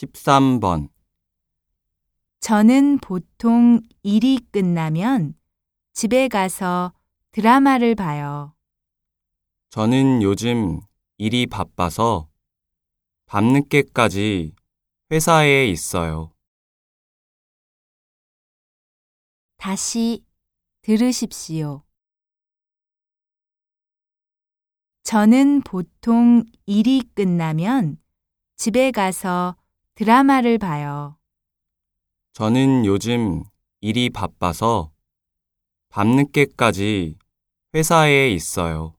13번. 저는 보통 일이 끝나면 집에 가서 드라마를 봐요. 저는 요즘 일이 바빠서 밤늦게까지 회사에 있어요. 다시 들으십시오. 저는 보통 일이 끝나면 집에 가서 드라마를 봐요. 저는 요즘 일이 바빠서 밤늦게까지 회사에 있어요.